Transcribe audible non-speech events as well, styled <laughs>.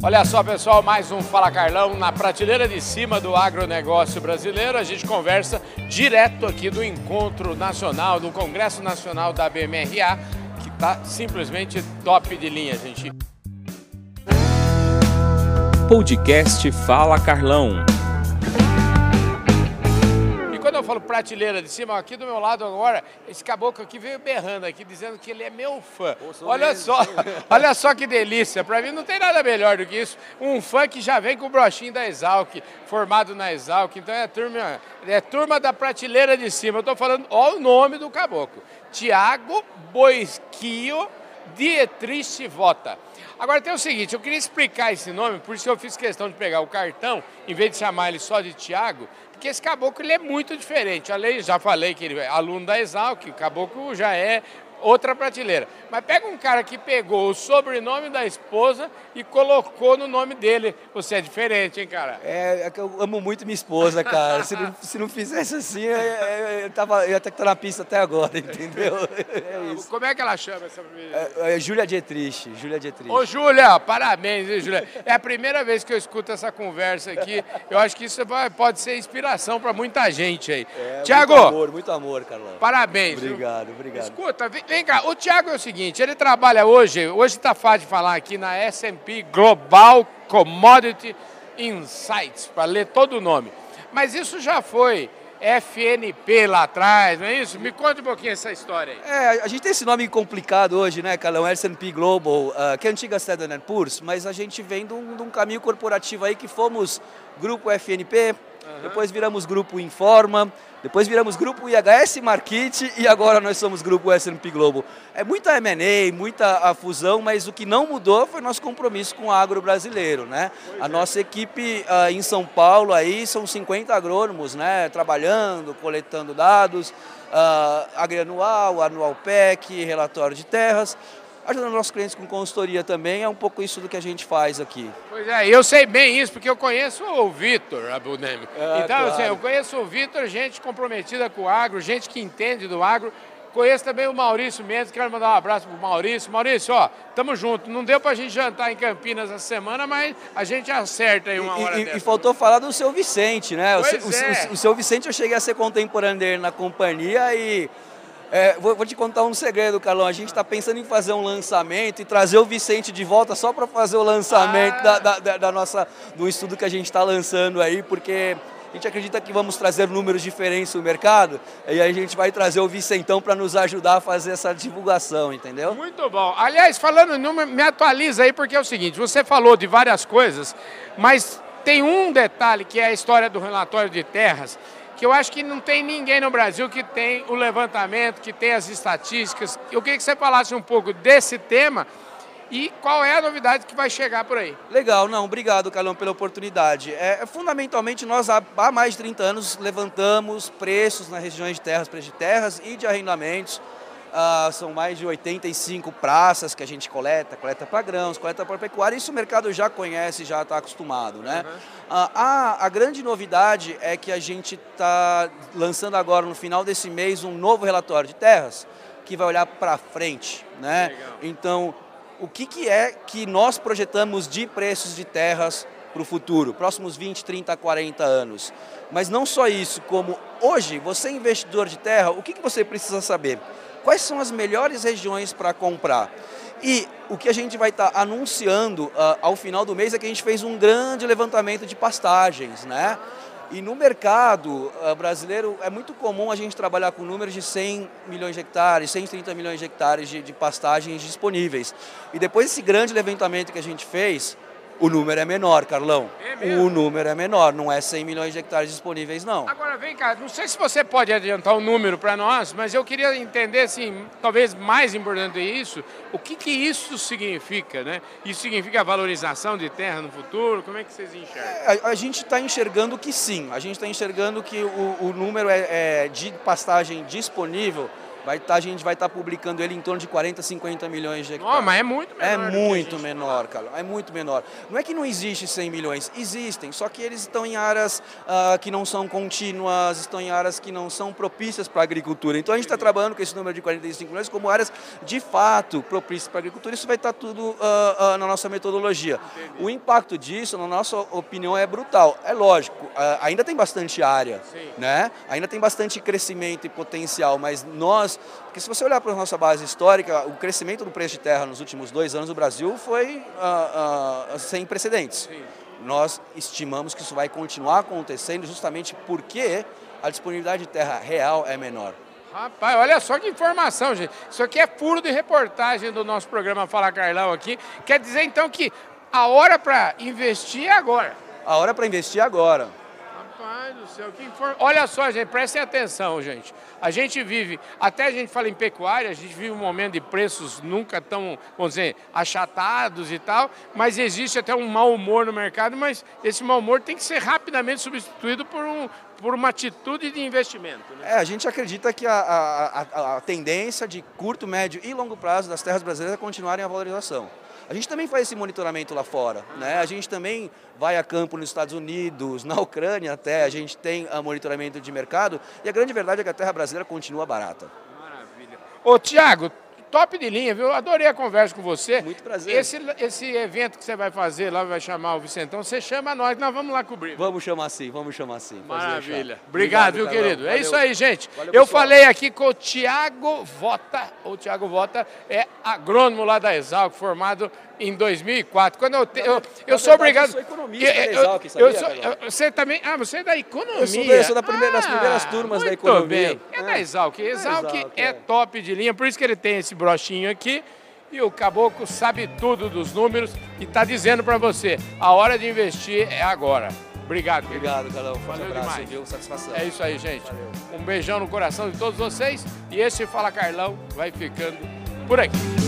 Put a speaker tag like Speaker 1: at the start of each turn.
Speaker 1: Olha só, pessoal, mais um Fala Carlão na prateleira de cima do agronegócio brasileiro. A gente conversa direto aqui do encontro nacional, do Congresso Nacional da BMRA, que está simplesmente top de linha, gente.
Speaker 2: Podcast Fala Carlão.
Speaker 1: Eu falo prateleira de cima, aqui do meu lado agora, esse caboclo aqui veio berrando aqui, dizendo que ele é meu fã. Olha só, <laughs> olha só que delícia. Para mim não tem nada melhor do que isso. Um fã que já vem com o brochinho da Exalc, formado na Exalc. Então é turma, é turma da prateleira de cima. Eu estou falando, olha o nome do caboclo. Tiago Boisquio Dietrich Vota. Agora tem o seguinte, eu queria explicar esse nome, por isso eu fiz questão de pegar o cartão, em vez de chamar ele só de Tiago, porque esse caboclo ele é muito diferente. Além, já falei que ele é aluno da Exalc, o caboclo já é outra prateleira. Mas pega um cara que pegou o sobrenome da esposa e colocou no nome dele. Você é diferente, hein, cara?
Speaker 3: É, é eu amo muito minha esposa, cara. se, não, se não fizesse assim, eu, eu, eu, tava, eu ia ter que estar na pista até agora, <laughs> entendeu?
Speaker 1: É isso. Como é que ela chama essa?
Speaker 3: É, é Júlia Dietrich. Júlia Dietrich.
Speaker 1: Ô, Júlia, parabéns, hein, Júlia? É a primeira vez que eu escuto essa conversa aqui. Eu acho que isso vai, pode ser inspiração para muita gente aí.
Speaker 3: É,
Speaker 1: Tiago!
Speaker 3: Muito amor, muito amor, Carlão.
Speaker 1: Parabéns.
Speaker 3: Obrigado, viu? obrigado.
Speaker 1: Escuta, vem cá, o Tiago é o seguinte, ele trabalha hoje, hoje está fácil de falar aqui na S&P Global Commodity Insights, para ler todo o nome. Mas isso já foi FNP lá atrás, não é isso? Me conta um pouquinho essa história aí.
Speaker 3: É, a gente tem esse nome complicado hoje, né, Carlão? S&P Global, uh, que é a antiga Standard Poor's, mas a gente vem de um, de um caminho corporativo aí que fomos grupo FNP, uhum. depois viramos grupo Informa, depois viramos grupo IHS Market e agora nós somos grupo S&P Global. É muita M&A, muita fusão, mas o que não mudou foi nosso compromisso com o agro brasileiro, né? Pois a é. nossa equipe uh, em São Paulo aí são 50 agrônomos, né? Trabalhando, coletando dados, uh, agrianual, anual PEC, relatório de terras ajudando nossos clientes com consultoria também, é um pouco isso do que a gente faz aqui.
Speaker 1: Pois é, eu sei bem isso, porque eu conheço o Vitor Abunemi. É, então,
Speaker 3: claro.
Speaker 1: assim, eu conheço o Vitor, gente comprometida com o agro, gente que entende do agro. Conheço também o Maurício Mendes, quero mandar um abraço pro Maurício. Maurício, ó, tamo junto. Não deu pra gente jantar em Campinas essa semana, mas a gente acerta aí uma hora
Speaker 3: E, e faltou falar do seu Vicente, né? O, seu- o-
Speaker 1: é.
Speaker 3: o- o seu Vicente eu cheguei a ser contemporâneo dele na companhia e é, vou, vou te contar um segredo, Carlão. A gente está pensando em fazer um lançamento e trazer o Vicente de volta só para fazer o lançamento
Speaker 1: Ah.
Speaker 3: da, da- da- nossa, do estudo que a gente está lançando aí, porque a gente acredita que vamos trazer números diferentes no mercado e aí a gente vai trazer o Vicentão para nos ajudar a fazer essa divulgação, entendeu?
Speaker 1: Muito bom. Aliás, falando em número, me atualiza aí, porque é o seguinte, você falou de várias coisas, mas tem um detalhe que é a história do relatório de terras, que eu acho que não tem ninguém no Brasil que tem o levantamento, que tem as estatísticas. Eu queria que você falasse um pouco desse tema e qual é a novidade que vai chegar por aí.
Speaker 3: Legal, não, obrigado, Carlão, pela oportunidade. É, fundamentalmente, nós há, há mais de 30 anos levantamos preços nas regiões de terras, preços de terras e de arrendamentos. Ah, são mais de 85 praças que a gente coleta, coleta para grãos, coleta para pecuária, isso o mercado já conhece, já está acostumado. Né? Ah, a, a grande novidade é que a gente está lançando agora, no final desse mês, um novo relatório de terras que vai olhar para frente. Né?
Speaker 1: Legal.
Speaker 3: Então, o que, que é que nós projetamos de preços de terras para o futuro, próximos 20, 30, 40 anos. Mas não só isso, como hoje, você investidor de terra, o que, que você precisa saber? Quais são as melhores regiões para comprar? E o que a gente vai estar anunciando ah, ao final do mês é que a gente fez um grande levantamento de pastagens, né? E no mercado ah, brasileiro é muito comum a gente trabalhar com números de 100 milhões de hectares, 130 milhões de hectares de, de pastagens disponíveis. E depois desse grande levantamento que a gente fez, o número é menor, Carlão.
Speaker 1: É
Speaker 3: o número é menor, não é 100 milhões de hectares disponíveis, não.
Speaker 1: Agora vem cá, não sei se você pode adiantar um número para nós, mas eu queria entender, assim, talvez mais importante isso, o que, que isso significa, né? Isso significa a valorização de terra no futuro? Como é que vocês enxergam?
Speaker 3: A, a gente está enxergando que sim, a gente está enxergando que o, o número é, é de pastagem disponível vai tá, a gente vai estar tá publicando ele em torno de 40, 50 milhões de hectares.
Speaker 1: Não, mas é muito menor.
Speaker 3: É muito menor, cara. É muito menor. Não é que não existe 100 milhões, existem, só que eles estão em áreas uh, que não são contínuas, estão em áreas que não são propícias para a agricultura. Então a gente está trabalhando com esse número de 45 milhões como áreas de fato propícias para a agricultura. Isso vai estar tá tudo uh, uh, na nossa metodologia. Entendi. O impacto disso, na nossa opinião, é brutal. É lógico, ainda tem bastante área, Sim. né? ainda tem bastante crescimento e potencial, mas nós, porque se você olhar para a nossa base histórica, o crescimento do preço de terra nos últimos dois anos no Brasil foi sem precedentes. Sim. Nós estimamos que isso vai continuar acontecendo justamente porque a disponibilidade de terra real é menor.
Speaker 1: Rapaz, olha só que informação, gente. Isso aqui é furo de reportagem do nosso programa Fala Carlão aqui. Quer dizer então que a hora para investir é agora.
Speaker 3: A hora para investir é agora.
Speaker 1: Rapaz do céu, que informa... Olha só, gente, prestem atenção, gente. A gente vive, até a gente fala em pecuária, a gente vive um momento de preços nunca tão, vamos dizer, achatados e tal, mas existe até um mau humor no mercado, mas esse mau humor tem que ser rapidamente substituído por, um, por uma atitude de investimento.
Speaker 3: Né? É, a gente acredita que a, a, a, a tendência de curto, médio e longo prazo das terras brasileiras é continuarem a valorização. A gente também faz esse monitoramento lá fora, né? A gente também vai a campo nos Estados Unidos, na Ucrânia até, a gente tem a monitoramento de mercado e a grande verdade é que a terra brasileira continua barata.
Speaker 1: Maravilha. Ô, Tiago, top de linha, viu? Adorei a conversa com você.
Speaker 3: Muito prazer.
Speaker 1: Esse, esse evento que você vai fazer lá, vai chamar o Vicentão, você chama nós, nós vamos lá cobrir.
Speaker 3: Vamos chamar sim, vamos chamar sim.
Speaker 1: Maravilha. Obrigado, Obrigado, viu, querido? Valeu. É isso aí, gente. Valeu, Eu falei aqui com o Tiago Vota, o Tiago Vota é agrônomo lá da Exalc, formado em 2004. Quando eu, te, eu, eu sou obrigado. Eu
Speaker 3: sou economista eu, da Exalc, sabia,
Speaker 1: eu sou, Você também. Ah, você é da economia. Eu
Speaker 3: sou, eu sou da primeira, das primeiras ah, turmas da economia.
Speaker 1: Bem. É, é da Exalc. Exalc, Exalc é, é top de linha, por isso que ele tem esse brochinho aqui. E o caboclo sabe tudo dos números e está dizendo para você: a hora de investir é agora. Obrigado,
Speaker 3: Obrigado, Carlão. Valeu abraço, demais. Viu? Satisfação.
Speaker 1: É isso aí, gente. Valeu. Um beijão no coração de todos vocês. E esse Fala Carlão vai ficando por aqui.